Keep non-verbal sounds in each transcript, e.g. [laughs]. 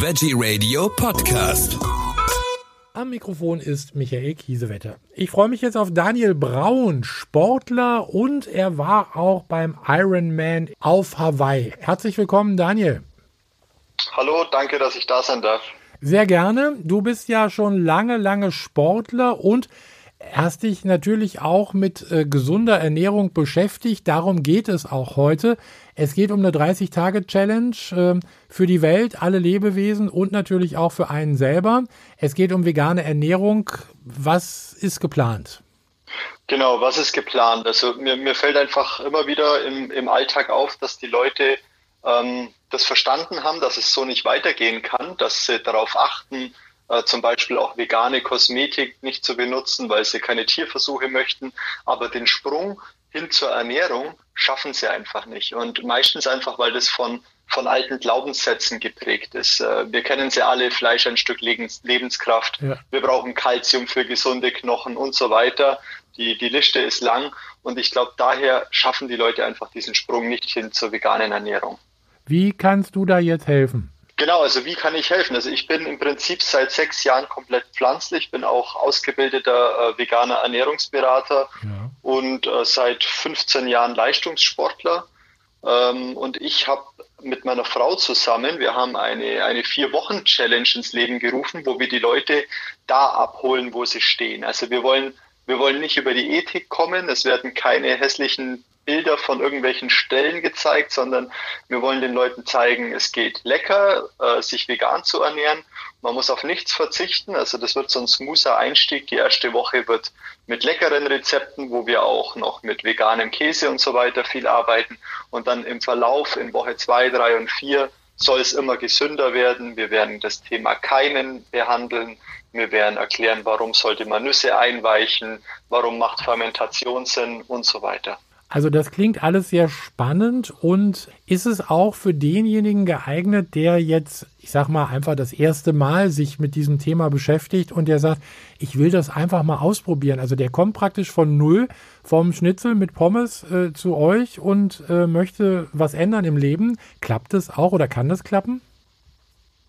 Veggie Radio Podcast. Am Mikrofon ist Michael Kiesewetter. Ich freue mich jetzt auf Daniel Braun, Sportler und er war auch beim Ironman auf Hawaii. Herzlich willkommen, Daniel. Hallo, danke, dass ich da sein darf. Sehr gerne. Du bist ja schon lange, lange Sportler und hast dich natürlich auch mit äh, gesunder Ernährung beschäftigt. Darum geht es auch heute. Es geht um eine 30-Tage-Challenge äh, für die Welt, alle Lebewesen und natürlich auch für einen selber. Es geht um vegane Ernährung. Was ist geplant? Genau, was ist geplant? Also mir, mir fällt einfach immer wieder im, im Alltag auf, dass die Leute ähm, das verstanden haben, dass es so nicht weitergehen kann, dass sie darauf achten, äh, zum Beispiel auch vegane Kosmetik nicht zu benutzen, weil sie keine Tierversuche möchten. Aber den Sprung hin zur Ernährung schaffen sie einfach nicht. Und meistens einfach, weil das von, von alten Glaubenssätzen geprägt ist. Äh, wir kennen sie alle, Fleisch ein Stück Lebenskraft. Ja. Wir brauchen Kalzium für gesunde Knochen und so weiter. Die, die Liste ist lang. Und ich glaube, daher schaffen die Leute einfach diesen Sprung nicht hin zur veganen Ernährung. Wie kannst du da jetzt helfen? Genau, also wie kann ich helfen? Also ich bin im Prinzip seit sechs Jahren komplett pflanzlich, bin auch ausgebildeter äh, veganer Ernährungsberater ja. und äh, seit 15 Jahren Leistungssportler. Ähm, und ich habe mit meiner Frau zusammen, wir haben eine, eine Vier-Wochen-Challenge ins Leben gerufen, wo wir die Leute da abholen, wo sie stehen. Also wir wollen, wir wollen nicht über die Ethik kommen, es werden keine hässlichen Bilder von irgendwelchen Stellen gezeigt, sondern wir wollen den Leuten zeigen, es geht lecker, äh, sich vegan zu ernähren. Man muss auf nichts verzichten. Also das wird so ein smoother Einstieg. Die erste Woche wird mit leckeren Rezepten, wo wir auch noch mit veganem Käse und so weiter viel arbeiten. Und dann im Verlauf in Woche zwei, drei und vier soll es immer gesünder werden. Wir werden das Thema Keimen behandeln. Wir werden erklären, warum sollte man Nüsse einweichen, warum macht Fermentation Sinn und so weiter. Also das klingt alles sehr spannend und ist es auch für denjenigen geeignet, der jetzt, ich sag mal, einfach das erste Mal sich mit diesem Thema beschäftigt und der sagt, ich will das einfach mal ausprobieren. Also der kommt praktisch von null vom Schnitzel mit Pommes äh, zu euch und äh, möchte was ändern im Leben. Klappt es auch oder kann das klappen?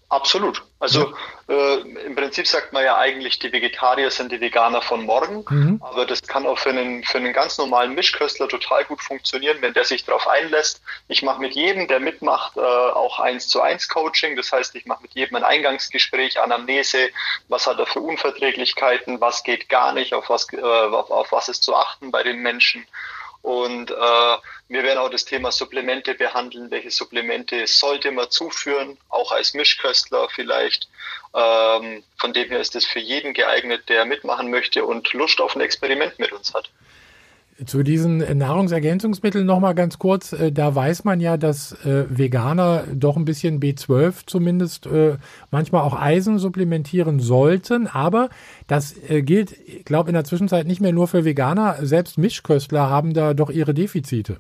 Absolut. Also ja. äh, im Prinzip sagt man ja eigentlich, die Vegetarier sind die Veganer von morgen, mhm. aber das kann auch für einen, für einen ganz normalen Mischköstler total gut funktionieren, wenn der sich darauf einlässt. Ich mache mit jedem, der mitmacht, äh, auch eins zu eins Coaching. Das heißt, ich mache mit jedem ein Eingangsgespräch, Anamnese, was hat er für Unverträglichkeiten, was geht gar nicht, auf was, äh, auf, auf was ist zu achten bei den Menschen. Und äh, wir werden auch das Thema Supplemente behandeln. Welche Supplemente sollte man zuführen, auch als Mischköstler vielleicht. Ähm, von dem her ist es für jeden geeignet, der mitmachen möchte und Lust auf ein Experiment mit uns hat. Zu diesen Nahrungsergänzungsmitteln nochmal ganz kurz. Äh, da weiß man ja, dass äh, Veganer doch ein bisschen B12 zumindest äh, manchmal auch Eisen supplementieren sollten. Aber das gilt, ich glaube, in der Zwischenzeit nicht mehr nur für Veganer. Selbst Mischköstler haben da doch ihre Defizite.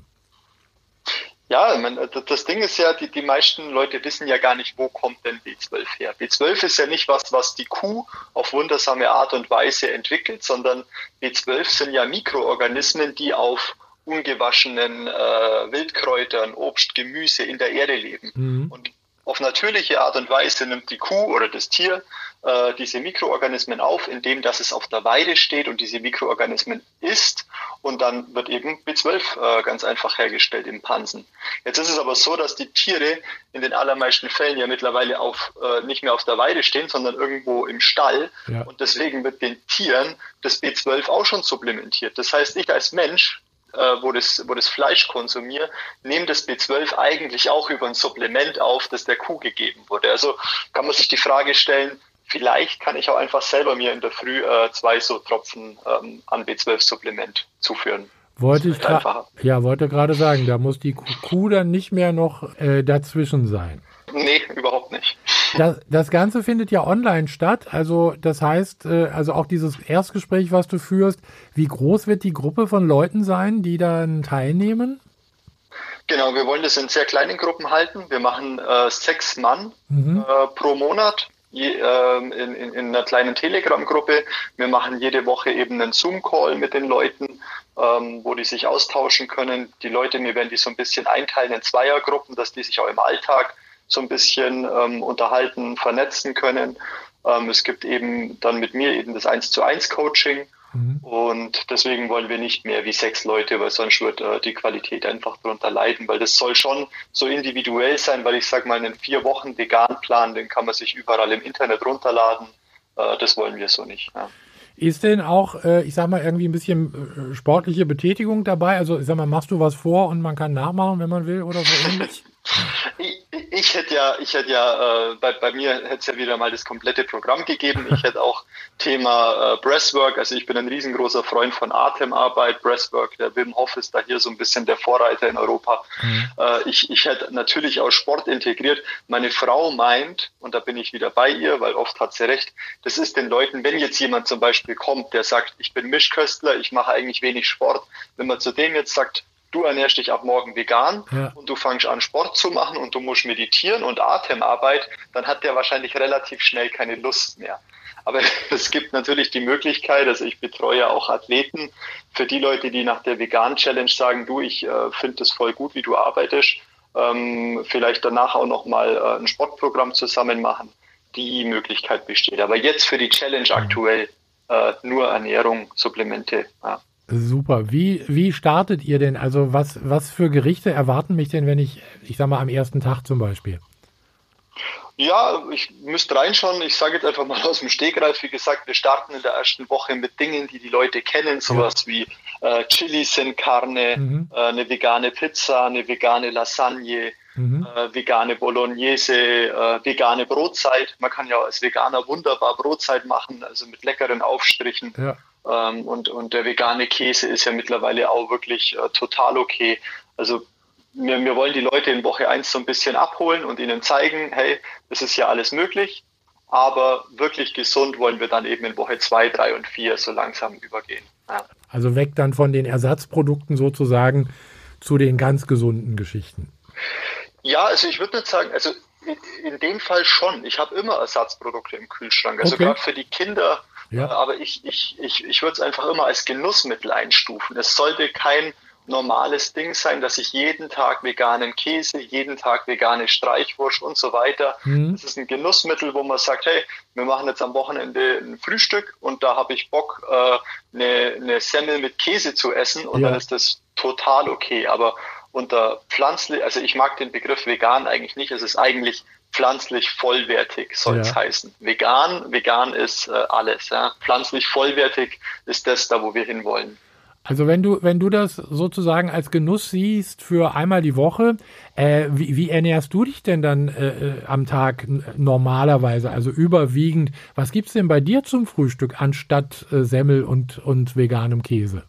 Ja, man, das Ding ist ja, die, die meisten Leute wissen ja gar nicht, wo kommt denn B12 her. B12 ist ja nicht was, was die Kuh auf wundersame Art und Weise entwickelt, sondern B12 sind ja Mikroorganismen, die auf ungewaschenen äh, Wildkräutern, Obst, Gemüse in der Erde leben. Mhm. Und auf natürliche Art und Weise nimmt die Kuh oder das Tier äh, diese Mikroorganismen auf, indem dass es auf der Weide steht und diese Mikroorganismen isst und dann wird eben B12 äh, ganz einfach hergestellt im Pansen. Jetzt ist es aber so, dass die Tiere in den allermeisten Fällen ja mittlerweile auf, äh, nicht mehr auf der Weide stehen, sondern irgendwo im Stall ja. und deswegen wird den Tieren das B12 auch schon supplementiert. Das heißt, ich als Mensch äh, wo, das, wo das Fleisch konsumiere, nehme das B12 eigentlich auch über ein Supplement auf, das der Kuh gegeben wurde. Also kann man sich die Frage stellen, vielleicht kann ich auch einfach selber mir in der Früh äh, zwei so Tropfen ähm, an B12-Supplement zuführen. Wollte ich ja, wollte gerade sagen, da muss die Kuh dann nicht mehr noch äh, dazwischen sein. Nee, überhaupt nicht. Das, das Ganze findet ja online statt. Also das heißt, äh, also auch dieses Erstgespräch, was du führst, wie groß wird die Gruppe von Leuten sein, die dann teilnehmen? Genau, wir wollen das in sehr kleinen Gruppen halten. Wir machen äh, sechs Mann mhm. äh, pro Monat je, äh, in, in, in einer kleinen Telegram-Gruppe. Wir machen jede Woche eben einen Zoom-Call mit den Leuten, ähm, wo die sich austauschen können. Die Leute, wir werden die so ein bisschen einteilen in Zweiergruppen, dass die sich auch im Alltag so ein bisschen ähm, unterhalten, vernetzen können. Ähm, es gibt eben dann mit mir eben das 1 zu 1 Coaching. Mhm. Und deswegen wollen wir nicht mehr wie sechs Leute, weil sonst wird äh, die Qualität einfach darunter leiden, weil das soll schon so individuell sein, weil ich sage mal, einen vier Wochen Vegan-Plan, den kann man sich überall im Internet runterladen. Äh, das wollen wir so nicht. Ja. Ist denn auch, äh, ich sag mal, irgendwie ein bisschen äh, sportliche Betätigung dabei? Also, ich sag mal, machst du was vor und man kann nachmachen, wenn man will oder so [laughs] ähnlich? Ich, hätte ja, ich hätte ja, äh, bei, bei mir hätte es ja wieder mal das komplette Programm gegeben. Ich hätte auch Thema äh, Breastwork, also ich bin ein riesengroßer Freund von Atemarbeit, Breastwork, der Wim Hof ist da hier so ein bisschen der Vorreiter in Europa. Mhm. Äh, ich, ich hätte natürlich auch Sport integriert. Meine Frau meint, und da bin ich wieder bei ihr, weil oft hat sie recht, das ist den Leuten, wenn jetzt jemand zum Beispiel kommt, der sagt, ich bin Mischköstler, ich mache eigentlich wenig Sport, wenn man zu dem jetzt sagt, du ernährst dich ab morgen vegan ja. und du fängst an Sport zu machen und du musst meditieren und Atemarbeit, dann hat der wahrscheinlich relativ schnell keine Lust mehr. Aber [laughs] es gibt natürlich die Möglichkeit, also ich betreue auch Athleten, für die Leute, die nach der Vegan Challenge sagen, du, ich äh, finde das voll gut, wie du arbeitest, ähm, vielleicht danach auch nochmal äh, ein Sportprogramm zusammen machen. Die Möglichkeit besteht. Aber jetzt für die Challenge mhm. aktuell äh, nur Ernährung, Supplemente. Ja. Super. Wie, wie startet ihr denn? Also was, was für Gerichte erwarten mich denn, wenn ich, ich sag mal, am ersten Tag zum Beispiel? Ja, ich müsste reinschauen. Ich sage jetzt einfach mal [laughs] aus dem Stegreif. Wie gesagt, wir starten in der ersten Woche mit Dingen, die die Leute kennen, sowas wie äh, Chili sin Carne, mhm. äh, eine vegane Pizza, eine vegane Lasagne, mhm. äh, vegane Bolognese, äh, vegane Brotzeit. Man kann ja als Veganer wunderbar Brotzeit machen, also mit leckeren Aufstrichen. Ja. Ähm, und, und der vegane Käse ist ja mittlerweile auch wirklich äh, total okay. Also wir, wir wollen die Leute in Woche 1 so ein bisschen abholen und ihnen zeigen, hey, es ist ja alles möglich, aber wirklich gesund wollen wir dann eben in Woche 2, 3 und 4 so langsam übergehen. Ja. Also weg dann von den Ersatzprodukten sozusagen zu den ganz gesunden Geschichten. Ja, also ich würde nicht sagen, also in dem Fall schon. Ich habe immer Ersatzprodukte im Kühlschrank. Also okay. gerade für die Kinder ja. Aber ich, ich, ich, ich würde es einfach immer als Genussmittel einstufen. Es sollte kein normales Ding sein, dass ich jeden Tag veganen Käse, jeden Tag vegane Streichwurst und so weiter. Mhm. Das ist ein Genussmittel, wo man sagt, hey, wir machen jetzt am Wochenende ein Frühstück und da habe ich Bock, äh, eine, eine Semmel mit Käse zu essen und ja. dann ist das total okay. Aber unter pflanzlich, also ich mag den Begriff vegan eigentlich nicht. Es ist eigentlich pflanzlich vollwertig soll es ja. heißen. Vegan, vegan ist äh, alles. Ja. Pflanzlich vollwertig ist das da, wo wir hinwollen. Also wenn du, wenn du das sozusagen als Genuss siehst für einmal die Woche, äh, wie, wie, ernährst du dich denn dann äh, äh am Tag normalerweise, also überwiegend? Was gibt es denn bei dir zum Frühstück anstatt äh, Semmel und, und veganem Käse?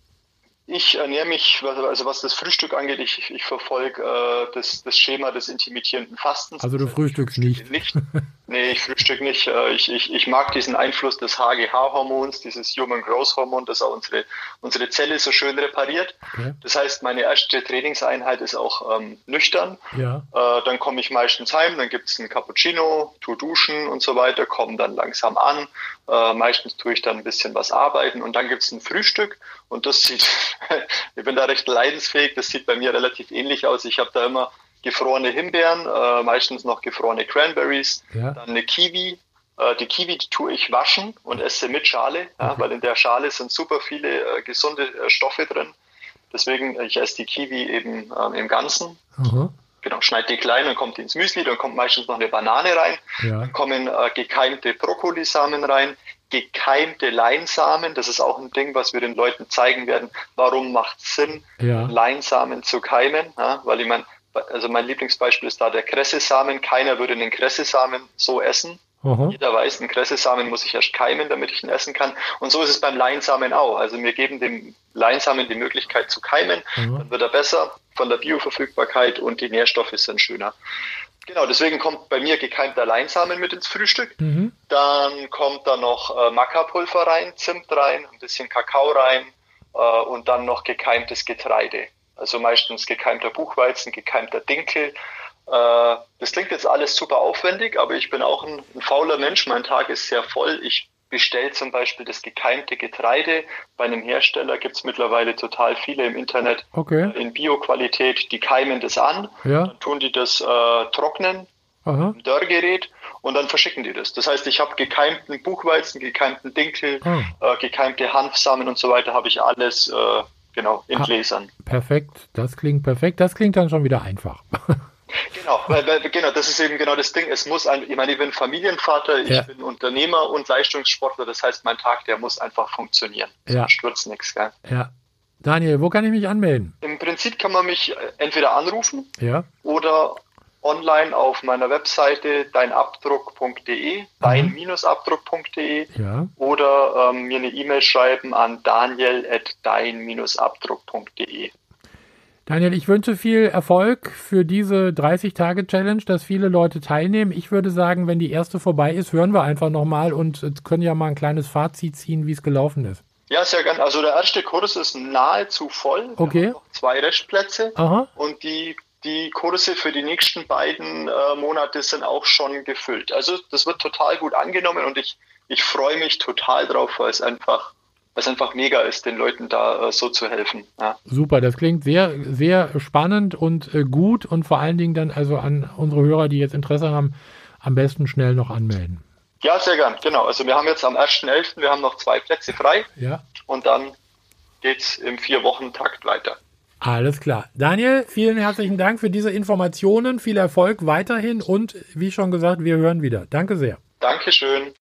Ich ernähre mich, also was das Frühstück angeht, ich, ich verfolge äh, das, das Schema des intermittierenden Fastens. Also du frühstückst nicht? nicht. [laughs] Nee, ich frühstücke nicht. Äh, ich, ich, ich mag diesen Einfluss des HGH-Hormons, dieses Human Growth Hormon, das auch unsere, unsere Zelle so schön repariert. Okay. Das heißt, meine erste Trainingseinheit ist auch ähm, nüchtern. Ja. Äh, dann komme ich meistens heim, dann gibt es ein Cappuccino, tu duschen und so weiter, komme dann langsam an. Äh, meistens tue ich dann ein bisschen was arbeiten und dann gibt es ein Frühstück und das sieht, [laughs] ich bin da recht leidensfähig, das sieht bei mir relativ ähnlich aus. Ich habe da immer gefrorene Himbeeren, äh, meistens noch gefrorene Cranberries, ja. dann eine Kiwi. Äh, die Kiwi die tue ich waschen und esse mit Schale, okay. ja, weil in der Schale sind super viele äh, gesunde äh, Stoffe drin. Deswegen, äh, ich esse die Kiwi eben ähm, im Ganzen. Mhm. Genau, schneide die klein, dann kommt die ins Müsli, dann kommt meistens noch eine Banane rein, ja. dann kommen äh, gekeimte Brokkolisamen rein, gekeimte Leinsamen. Das ist auch ein Ding, was wir den Leuten zeigen werden. Warum macht es Sinn, ja. Leinsamen zu keimen? Ja, weil ich meine, also mein Lieblingsbeispiel ist da der Kressesamen. Keiner würde den Kressesamen so essen. Aha. Jeder weiß, einen Kressesamen muss ich erst keimen, damit ich ihn essen kann. Und so ist es beim Leinsamen auch. Also wir geben dem Leinsamen die Möglichkeit zu keimen, Aha. dann wird er besser von der Bioverfügbarkeit und die Nährstoffe sind schöner. Genau, deswegen kommt bei mir gekeimter Leinsamen mit ins Frühstück. Mhm. Dann kommt da noch äh, Maca-Pulver rein, Zimt rein, ein bisschen Kakao rein äh, und dann noch gekeimtes Getreide. Also meistens gekeimter Buchweizen, gekeimter Dinkel. Äh, das klingt jetzt alles super aufwendig, aber ich bin auch ein, ein fauler Mensch. Mein Tag ist sehr voll. Ich bestelle zum Beispiel das gekeimte Getreide. Bei einem Hersteller gibt es mittlerweile total viele im Internet okay. in Bioqualität. Die keimen das an, ja. dann tun die das äh, trocknen, Aha. Dörrgerät und dann verschicken die das. Das heißt, ich habe gekeimten Buchweizen, gekeimten Dinkel, ah. äh, gekeimte Hanfsamen und so weiter, habe ich alles äh, genau in ah, Gläsern. Perfekt, das klingt perfekt. Das klingt dann schon wieder einfach. [laughs] Genau, weil, weil, genau, das ist eben genau das Ding. Es muss ein, ich meine, ich bin Familienvater, ich ja. bin Unternehmer und Leistungssportler. Das heißt, mein Tag, der muss einfach funktionieren. Ja. Stürzt nichts, gell? Ja. Daniel, wo kann ich mich anmelden? Im Prinzip kann man mich entweder anrufen ja. oder online auf meiner Webseite deinabdruck.de, dein-abdruck.de ja. oder ähm, mir eine E-Mail schreiben an daniel.dein-abdruck.de. Daniel, ich wünsche viel Erfolg für diese 30-Tage-Challenge, dass viele Leute teilnehmen. Ich würde sagen, wenn die erste vorbei ist, hören wir einfach nochmal und können ja mal ein kleines Fazit ziehen, wie es gelaufen ist. Ja, sehr gerne. Also der erste Kurs ist nahezu voll. Okay. zwei Restplätze. Aha. Und die die Kurse für die nächsten beiden äh, Monate sind auch schon gefüllt. Also das wird total gut angenommen und ich, ich freue mich total drauf, weil es einfach, weil es einfach mega ist, den Leuten da äh, so zu helfen. Ja. Super, das klingt sehr, sehr spannend und äh, gut und vor allen Dingen dann also an unsere Hörer, die jetzt Interesse haben, am besten schnell noch anmelden. Ja, sehr gern, genau. Also wir haben jetzt am 1.11., wir haben noch zwei Plätze frei. Ja. Und dann geht es im Vier-Wochen-Takt weiter. Alles klar. Daniel, vielen herzlichen Dank für diese Informationen. Viel Erfolg weiterhin und wie schon gesagt, wir hören wieder. Danke sehr. Dankeschön.